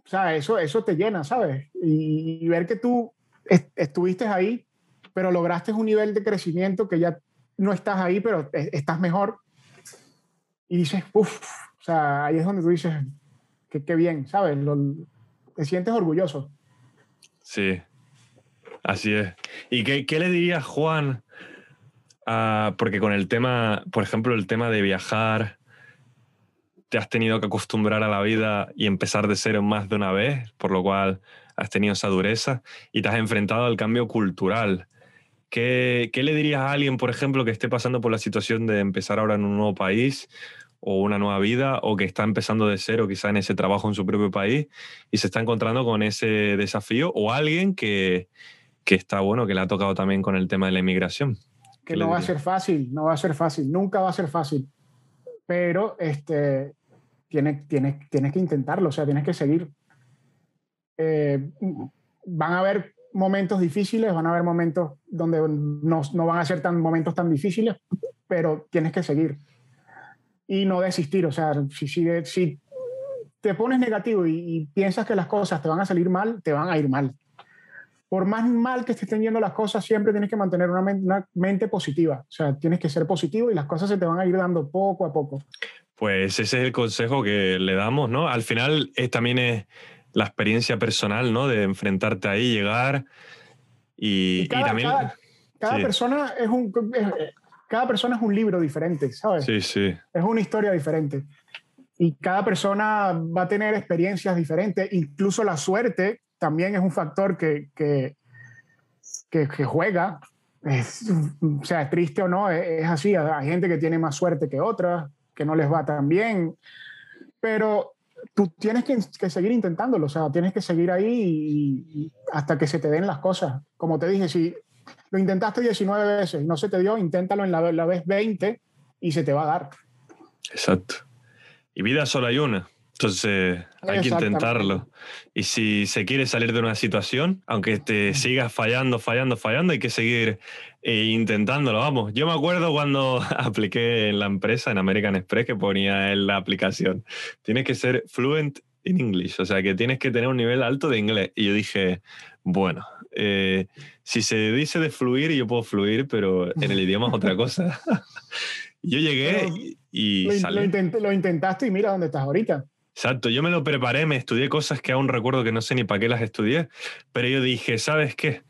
o sea, eso, eso te llena, ¿sabes? Y, ver que tú estuviste ahí, pero lograste un nivel de crecimiento que ya no estás ahí, pero estás mejor. Y dices, uff, o sea, ahí es donde tú dices, qué bien, ¿sabes? Te sientes orgulloso. Sí, así es. ¿Y qué, qué le dirías, Juan? porque con el tema, por ejemplo, el tema de viajar, te has tenido que acostumbrar a la vida y empezar de cero más de una vez, por lo cual has tenido esa dureza y te has enfrentado al cambio cultural. ¿Qué, ¿Qué, le dirías a alguien, por ejemplo, que esté pasando por la situación de empezar ahora en un nuevo país o una nueva vida o que está empezando de cero quizá en ese trabajo en su propio país y se está encontrando con ese desafío o alguien que, que está bueno, que le ha tocado también con el tema de la inmigración? Que no va a ser fácil, no va a ser fácil, nunca va a ser fácil. Pero este, tienes, tienes, tienes que intentarlo, o sea, tienes que seguir. Eh, van a haber momentos difíciles, van a haber momentos donde no, no, van a ser tan momentos tan difíciles, pero tienes que seguir y no desistir. O sea, si, si, si te pones negativo y, y, piensas que las cosas te van a salir mal, te van a ir mal. Por más mal que te estén yendo las cosas, siempre tienes que mantener una, una mente positiva. O sea, tienes que ser positivo y las cosas se te van a ir dando poco a poco. Pues ese es el consejo que le damos, ¿no? Al final es, también es la experiencia personal, ¿no? De enfrentarte ahí, llegar y, cada, también... Cada, persona es un... cada persona es un libro diferente, ¿sabes? Sí, sí. Es una historia diferente. Y cada persona va a tener experiencias diferentes. Incluso la suerte también es un factor que, que, que, juega. o sea, triste o no, es, es así. Hay gente que tiene más suerte que otra que no les va tan bien, pero tú tienes que, seguir intentándolo, o sea, tienes que seguir ahí hasta que se te den las cosas. Como te dije, si lo intentaste 19 veces y no se te dio, inténtalo en la, la vez 20 y se te va a dar. Exacto. Y vida solo hay una. Entonces hay que intentarlo. Y si se quiere salir de una situación, aunque te sigas fallando, fallando, fallando, hay que seguir eh, intentándolo. Vamos, yo me acuerdo cuando <laughs> apliqué en la empresa, en American Express, que ponía en la aplicación, tienes que ser fluent in English, o sea que tienes que tener un nivel alto de inglés. Y yo dije, bueno, eh, si se dice de fluir, yo puedo fluir, pero en el idioma es otra cosa. <laughs> yo llegué y, lo intentaste y mira dónde estás ahorita. Exacto, yo me lo preparé, me estudié cosas que aún recuerdo que no sé ni para qué las estudié, pero yo dije, ¿sabes qué?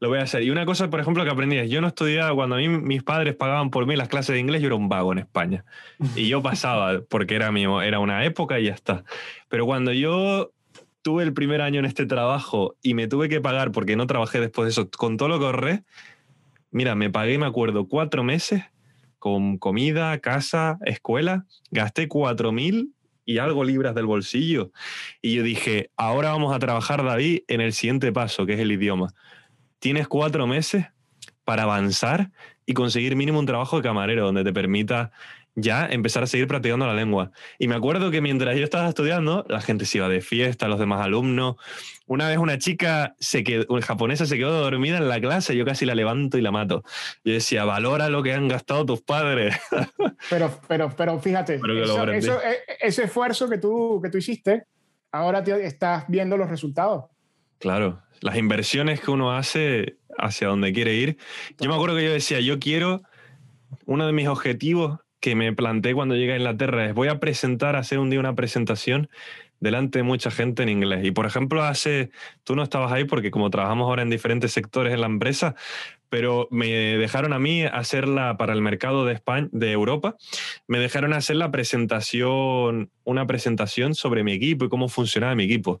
Lo voy a hacer. Y una cosa, por ejemplo, que aprendí es, yo no estudiaba, cuando a mí mis padres pagaban por mí las clases de inglés, yo era un vago en España. Y yo pasaba, porque era, mi, era una época y ya está. Pero cuando yo tuve el primer año en este trabajo y me tuve que pagar, porque no trabajé después de eso, con todo lo que ahorré, mira, me pagué, me acuerdo, cuatro meses con comida, casa, escuela, gasté cuatro mil y algo libras del bolsillo. Y yo dije, ahora vamos a trabajar, David, en el siguiente paso, que es el idioma. Tienes cuatro meses para avanzar y conseguir mínimo un trabajo de camarero donde te permita ya empezar a seguir practicando la lengua. Y me acuerdo que mientras yo estaba estudiando, la gente se iba de fiesta, los demás alumnos. Una vez una chica se quedó, una japonesa se quedó dormida en la clase, yo casi la levanto y la mato. Yo decía, valora lo que han gastado tus padres. <laughs> Pero, pero, pero fíjate, e, ese esfuerzo que tú, que tú hiciste, ahora te, estás viendo los resultados. Claro, las inversiones que uno hace hacia donde quiere ir. Yo me acuerdo que yo decía, yo quiero, uno de mis objetivos que me planteé cuando llegué a Inglaterra es voy a presentar, hacer un día una presentación delante de mucha gente en inglés. Y por ejemplo, hace, tú no estabas ahí porque como trabajamos ahora en diferentes sectores en la empresa, pero me dejaron a mí hacerla para el mercado de España, de Europa, me dejaron hacer la presentación, una presentación sobre mi equipo y cómo funcionaba mi equipo.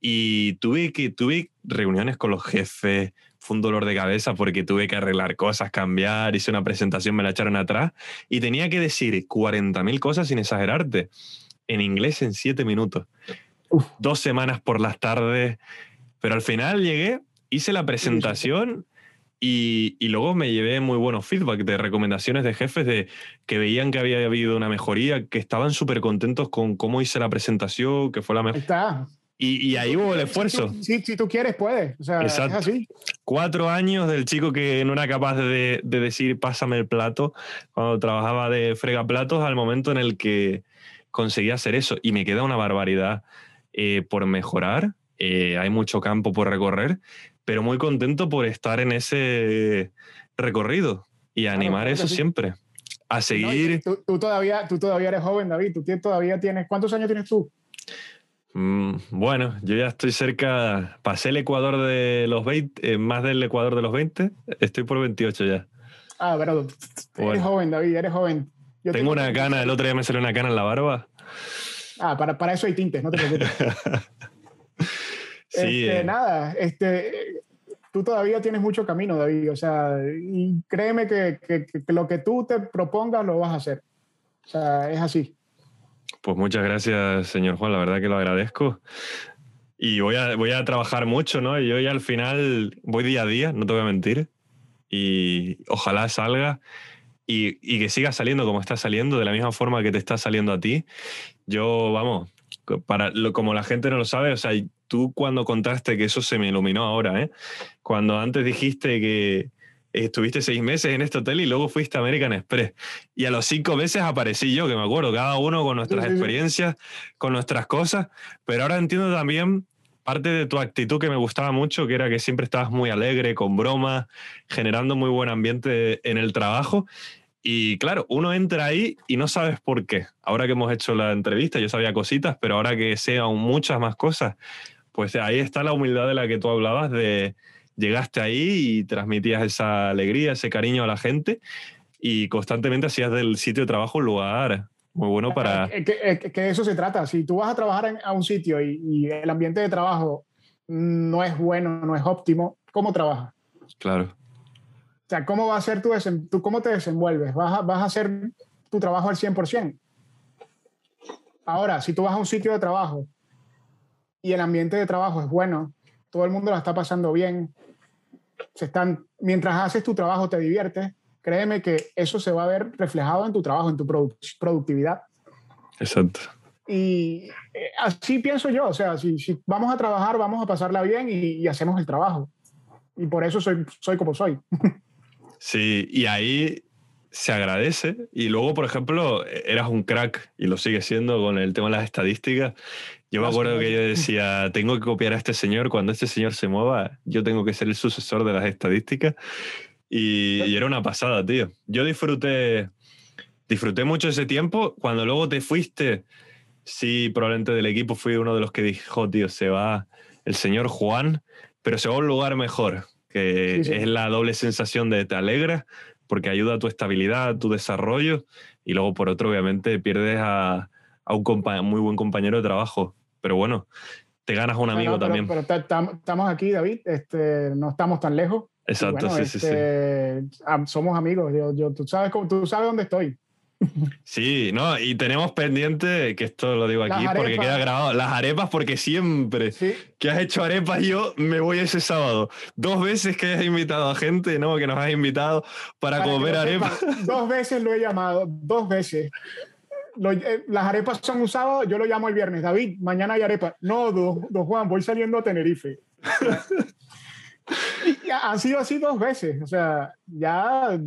Y tuve que tuve reuniones con los jefes, fue un dolor de cabeza porque tuve que arreglar cosas, cambiar, hice una presentación, me la echaron atrás y tenía que decir 40.000 cosas sin exagerarte, en inglés en 7 minutos. Dos semanas por las tardes, pero al final llegué, hice la presentación y, y, luego me llevé muy buenos feedback de recomendaciones de jefes de que veían que había habido una mejoría, que estaban súper contentos con cómo hice la presentación, que fue la mejor. Está. Y, y, ahí hubo el esfuerzo. Si, si, tú quieres, puedes. O sea, Exacto. es así. Cuatro años del chico que no era capaz de, de, decir pásame el plato cuando trabajaba de fregaplatos al momento en el que conseguí hacer eso. Y me queda una barbaridad eh, por mejorar. Eh, hay mucho campo por recorrer, pero muy contento por estar en ese recorrido y animar claro, eso sí. siempre. A seguir. No, tú, tú, todavía, tú todavía eres joven, David. Tú todavía tienes. ¿Cuántos años tienes tú? Mm, bueno, yo ya estoy cerca. Pasé el Ecuador de los 20, eh, más del Ecuador de los 20. Estoy por 28 ya. Ah, pero eres bueno. joven, David, eres joven. Yo tengo una cana, el otro día me salió una cana en la barba. Ah, para, para eso hay tintes, no te preocupes. <laughs> sí, este, eh. Nada, este, tú todavía tienes mucho camino, David. O sea, y créeme que, que, que, lo que tú te propongas lo vas a hacer. O sea, es así. Pues muchas gracias, señor Juan. La verdad que lo agradezco. Y voy a, voy a trabajar mucho, ¿no? Yo ya al final voy día a día, no te voy a mentir. Y ojalá salga y, y que siga saliendo como está saliendo, de la misma forma que te está saliendo a ti. Yo, vamos, para, lo, como la gente no lo sabe, o sea, tú cuando contaste que eso se me iluminó ahora, ¿eh? Cuando antes dijiste que estuviste seis meses en este hotel y luego fuiste a American Express. Y a los cinco meses aparecí yo, que me acuerdo, cada uno con nuestras Sí, sí, sí. experiencias, con nuestras cosas, pero ahora entiendo también parte de tu actitud que me gustaba mucho, que era que siempre estabas muy alegre, con bromas, generando muy buen ambiente en el trabajo. Y claro, uno entra ahí y no sabes por qué. Ahora que hemos hecho la entrevista, yo sabía cositas, pero ahora que sé aún muchas más cosas, pues ahí está la humildad de la que tú hablabas, de llegaste ahí y transmitías esa alegría, ese cariño a la gente y constantemente hacías del sitio de trabajo un lugar muy bueno para... Es que, es que de eso se trata. Si tú vas a trabajar en, a un sitio y, y, el ambiente de trabajo no es bueno, no es óptimo, ¿cómo trabajas? Claro. O sea, ¿cómo va a ser tu, tu cómo te desenvuelves? ¿Vas a, ¿Vas a hacer tu trabajo al 100%? Ahora, si tú vas a un sitio de trabajo y el ambiente de trabajo es bueno, todo el mundo la está pasando bien, se están, mientras haces tu trabajo te diviertes, créeme que eso se va a ver reflejado en tu trabajo, en tu produ productividad. Exacto. Y eh, así pienso yo, o sea, si, si, vamos a trabajar, vamos a pasarla bien y, y, hacemos el trabajo. Y por eso soy, soy como soy. <laughs> Sí, y ahí se agradece. Y luego, por ejemplo, eras un crack y lo sigue siendo con el tema de las estadísticas. Yo me acuerdo que yo decía, tengo que copiar a este señor, cuando este señor se mueva, yo tengo que ser el sucesor de las estadísticas. Y, y era una pasada, tío. Yo disfruté, disfruté mucho ese tiempo. Cuando luego te fuiste, sí, probablemente del equipo fui uno de los que dijo, tío, se va el señor Juan, pero se va a un lugar mejor, que sí, sí. es la doble sensación de te alegra porque ayuda a tu estabilidad, a tu desarrollo, y luego por otro, obviamente, pierdes a, a un muy buen compañero de trabajo. Pero bueno, te ganas un amigo no, pero, también. Pero estamos aquí, David, este, no estamos tan lejos. Exacto, bueno, sí, este, sí, sí. Somos amigos, yo, yo, tú, sabes tú sabes dónde estoy. <laughs> Sí, no, y tenemos pendiente, que esto lo digo aquí porque queda grabado, las arepas, porque siempre sí. que has hecho arepas, yo me voy ese sábado. Dos veces que has invitado a gente, ¿no? Que nos has invitado para, para comer arepas. Dos veces lo he llamado, dos veces. Lo, eh, las arepas son un sábado, yo lo llamo el viernes. David, mañana hay arepas. No, don, don Juan, voy saliendo a Tenerife. <laughs> y ha sido así dos veces. O sea, ya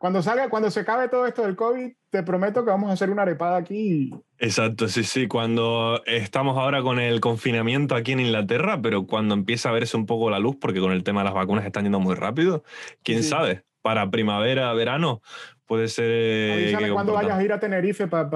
cuando salga, cuando se acabe todo esto del COVID, te prometo que vamos a hacer una arepada aquí. Exacto, sí, sí. Cuando estamos ahora con el confinamiento aquí en Inglaterra, pero cuando empieza a verse un poco la luz, porque con el tema de las vacunas están yendo muy rápido, quién sí. sabe, para primavera, verano, puede ser. eh, Avísame que cuando vayas a ir a Tenerife para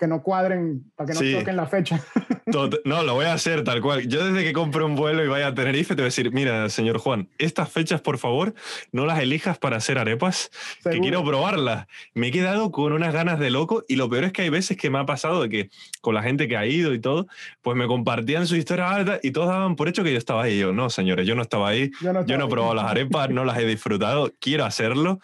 que no cuadren, para que no Sí. toquen la fecha. <laughs> No, lo voy a hacer tal cual. Yo desde que compre un vuelo y vaya a Tenerife te voy a decir, mira, señor Juan, estas fechas, por favor, no las elijas para hacer arepas, que Seguro. quiero probarlas. Me he quedado con unas ganas de loco y lo peor es que hay veces que me ha pasado de que con la gente que ha ido y todo, pues me compartían su historia alta y todos daban por hecho que yo estaba ahí. Y yo, no, señores, yo no estaba ahí. Yo no, no he estaba- probado las arepas, no las he disfrutado, quiero hacerlo,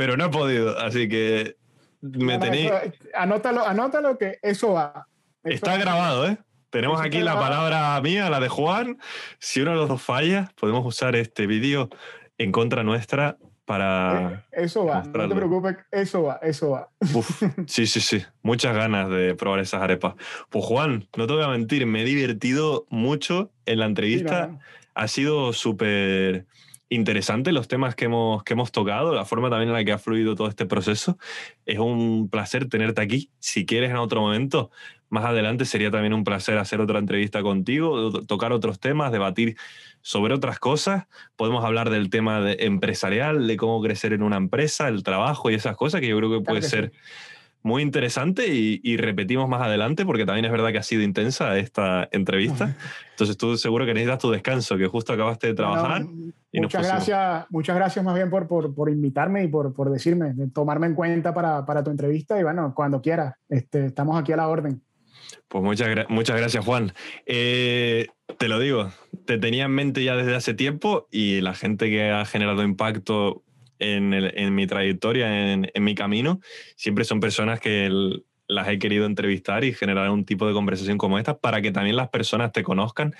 pero no he podido. Así que me No, no, tenéis... eso- anótalo, anótalo que eso va. Eso Está va. grabado, ¿eh? Tenemos aquí la palabra mía, la de Juan. Si uno de los dos falla, podemos usar este vídeo en contra nuestra para... Eh, Eso va, no te preocupes, eso va, eso va. Uf, <laughs> sí, sí, sí. Muchas ganas de probar esas arepas. Pues Juan, no te voy a mentir, me he divertido mucho en la entrevista. Mira, Ha sido súper interesante los temas que hemos, que hemos tocado, la forma también en la que ha fluido todo este proceso. Es un placer tenerte aquí. Si quieres en otro momento, más adelante sería también un placer hacer otra entrevista contigo, to- tocar otros temas, debatir sobre otras cosas. Podemos hablar del tema de empresarial, de cómo crecer en una empresa, el trabajo y esas cosas que yo creo que puede que sí. Muy interesante y, y repetimos más adelante porque también es verdad que ha sido intensa esta entrevista. Entonces tú seguro que necesitas tu descanso, que justo acabaste de trabajar. Bueno, y muchas gracias, muchas gracias más bien por, por, por invitarme y por, por decirme, de tomarme en cuenta para, para tu entrevista y bueno, cuando quieras, este, estamos aquí a la orden. Pues muchas, muchas gracias, Juan. Eh, te lo digo, te tenía en mente ya desde hace tiempo y la gente que ha generado impacto en, el- en mi trayectoria, en, en mi camino, siempre son personas que el- las he querido entrevistar y generar un tipo de conversación como esta para que también las personas te conozcan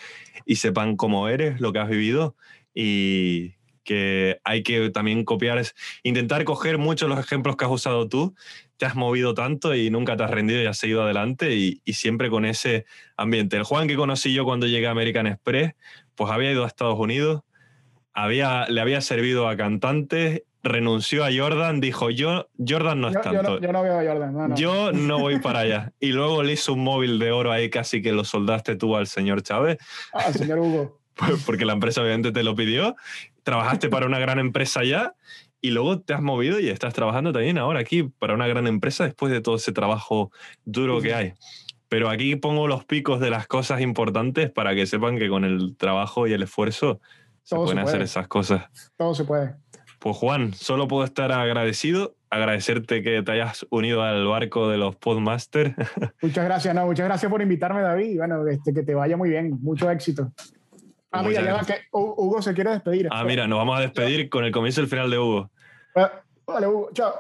y sepan cómo eres, lo que has vivido y que hay que también copiar, es intentar coger muchos los ejemplos que has usado tú, te has movido tanto y nunca te has rendido y has seguido adelante y, y siempre con ese ambiente. El Juan que conocí yo cuando llegué a American Express, pues había ido a Estados Unidos, había, le había servido a cantantes, renunció a Jordan, dijo yo, Jordan no es Yo, yo tanto. no, yo no veo a Jordan, no, no. Yo no voy para allá. Y luego le hizo un móvil de oro ahí, casi que lo soldaste tú al señor Chávez, Ah, señor Hugo. <laughs> pues, porque la empresa obviamente te lo pidió. Trabajaste para una gran empresa allá y luego te has movido y estás trabajando también ahora aquí para una gran empresa después de todo ese trabajo duro Sí, que hay. Pero aquí pongo los picos de las cosas importantes para que sepan que con el trabajo y el esfuerzo se Todo se pueden hacer puede. esas cosas. Todo se puede. Pues Juan, solo puedo estar agradecido, agradecerte que te hayas unido al barco de los Podmasters. <laughs> Muchas gracias, no, muchas gracias por invitarme, David. Bueno, este, que te vaya muy bien, mucho éxito. Ah, Muchas mira, ya va, que Hu- Hugo se quiere despedir. Ah, mira, nos vamos a despedir con el comienzo y el final de Hugo. Ah, Vale, Hugo, chao.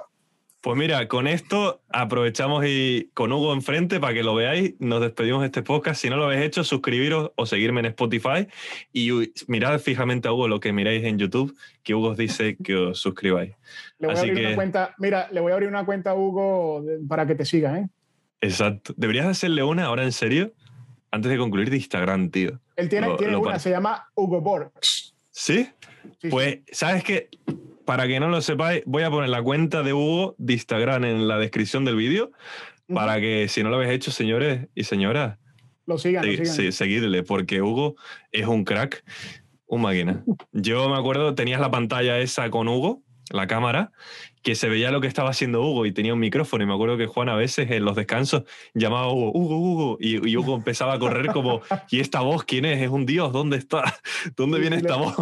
Pues mira, con esto aprovechamos y con Hugo enfrente para que lo veáis, nos despedimos de este podcast. Si no lo habéis hecho, suscribiros o seguirme en Spotify y mirad fijamente a Hugo lo que miráis en YouTube, que Hugo os dice que os suscribáis. Le voy Así a abrir que- una cuenta. Mira, le voy a abrir una cuenta a Hugo para que te siga, ¿eh? Exacto. Deberías hacerle una ahora en serio, antes de concluir de Instagram, tío. Él tiene, Lo- tiene lo una, se llama Hugo Borgs. ¿Sí? Sí, sí. Pues, ¿sabes qué? Para que no lo sepáis, voy a poner la cuenta de Hugo de Instagram en la descripción del vídeo, para que si no lo habéis hecho, señores y señoras, Lo sigan, lo porque Hugo es un crack, un máquina. Yo me acuerdo, tenías la pantalla esa con Hugo, la cámara, que se veía lo que estaba haciendo Hugo y tenía un micrófono. Y me acuerdo que Juan a veces en los descansos llamaba a Hugo, Hugo, Hugo, y, y Hugo empezaba a correr como, ¿y esta voz quién es? ¿Es un dios? ¿Dónde está? <laughs> ¿Dónde viene esta voz?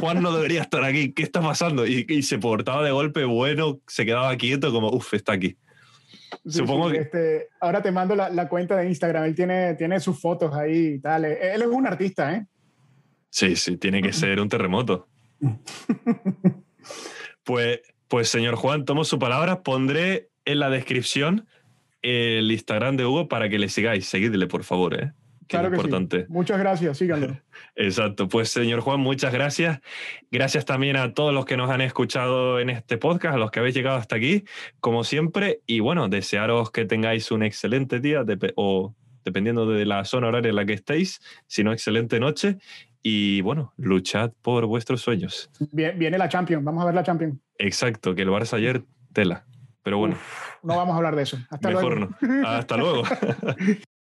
Juan no debería estar aquí, ¿qué está pasando? Y, y se portaba de golpe bueno, se quedaba quieto como, uff, está aquí. Sí, supongo sí, que- este, ahora te mando la, la cuenta de Instagram. Él tiene, tiene sus fotos ahí y tal. Él es un artista, ¿eh? Sí, sí, tiene que ser un terremoto. <laughs> Pues, pues señor Juan, tomo su palabra. Pondré en la descripción el Instagram de Hugo para que le sigáis. Seguidle, por favor, ¿eh? Que Claro es que importante. sí. Muchas gracias, síganlo. <laughs> Exacto. Pues señor Juan, muchas gracias. Gracias también a todos los que nos han escuchado en este podcast, a los que habéis llegado hasta aquí, como siempre. Y bueno, desearos que tengáis un excelente día o dependiendo de la zona horaria en la que estéis, si no, excelente noche. Y bueno, luchad por vuestros sueños. Viene, la Champions, vamos a ver la Champions. Exacto, que el Barça ayer, tela. Pero bueno, No vamos a hablar de eso. Hasta mejor luego. no. Hasta luego. <laughs>